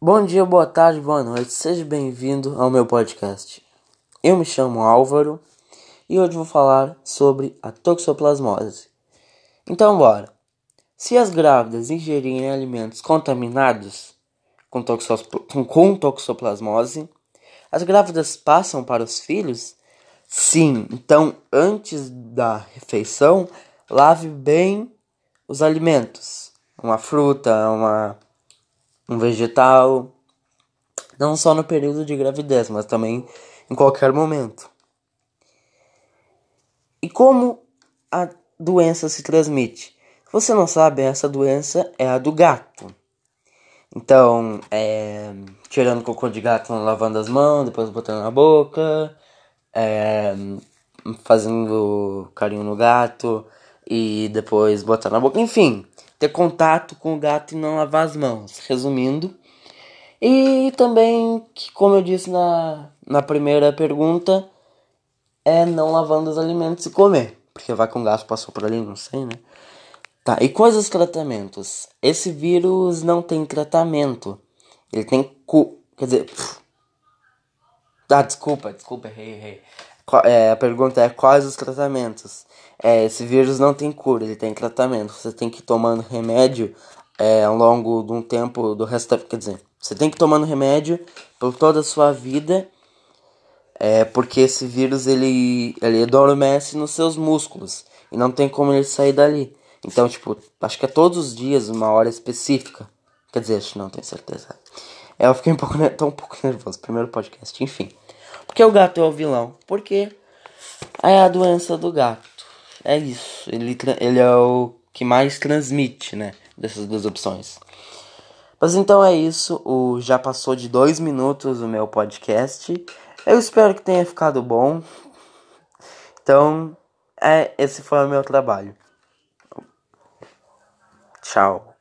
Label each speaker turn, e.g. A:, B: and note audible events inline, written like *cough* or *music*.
A: Bom dia, boa tarde, boa noite, seja bem-vindo ao meu podcast. Eu me chamo Álvaro e hoje vou falar sobre a toxoplasmose. Então, bora. Se as grávidas ingerirem alimentos contaminados com, com toxoplasmose, as grávidas passam para os filhos? Sim, então antes da refeição, lave bem os alimentos. Uma fruta, uma, um vegetal. Não só no período de gravidez, mas também em qualquer momento. E como a doença se transmite? Se você não sabe, essa doença é a do gato. Então, é, tirando cocô de gato, lavando as mãos, depois botando na boca, é, fazendo carinho no gato e depois botando na boca. Enfim, ter contato com o gato e não lavar as mãos. Resumindo. E também, como eu disse na, na primeira pergunta, é não lavando os alimentos e comer. Porque vai com gato passou por ali, não sei, né? Tá, e quais os tratamentos? Esse vírus não tem tratamento. Ele tem cu. Quer dizer. Ah, desculpa, desculpa, errei, errei. É, a pergunta é quais os tratamentos? É, esse vírus não tem cura, ele tem tratamento. Você tem que ir tomando remédio é, ao longo de um tempo do resto da. Quer dizer, você tem que ir tomando remédio por toda a sua vida. É, porque esse vírus ele, ele adormece nos seus músculos e não tem como ele sair dali. Então, tipo, acho que é todos os dias, uma hora específica. Quer dizer, acho que não tenho certeza. É, eu fiquei um pouco, tô um pouco *laughs* nervoso. Primeiro podcast, enfim. Porque o gato é o vilão? Porque é a doença do gato. É isso. Ele, ele é o que mais transmite, né? Dessas duas opções. Mas então é isso. O, já passou de dois minutos o meu podcast. Eu espero que tenha ficado bom. Então, é, esse foi o meu trabalho. Tchau.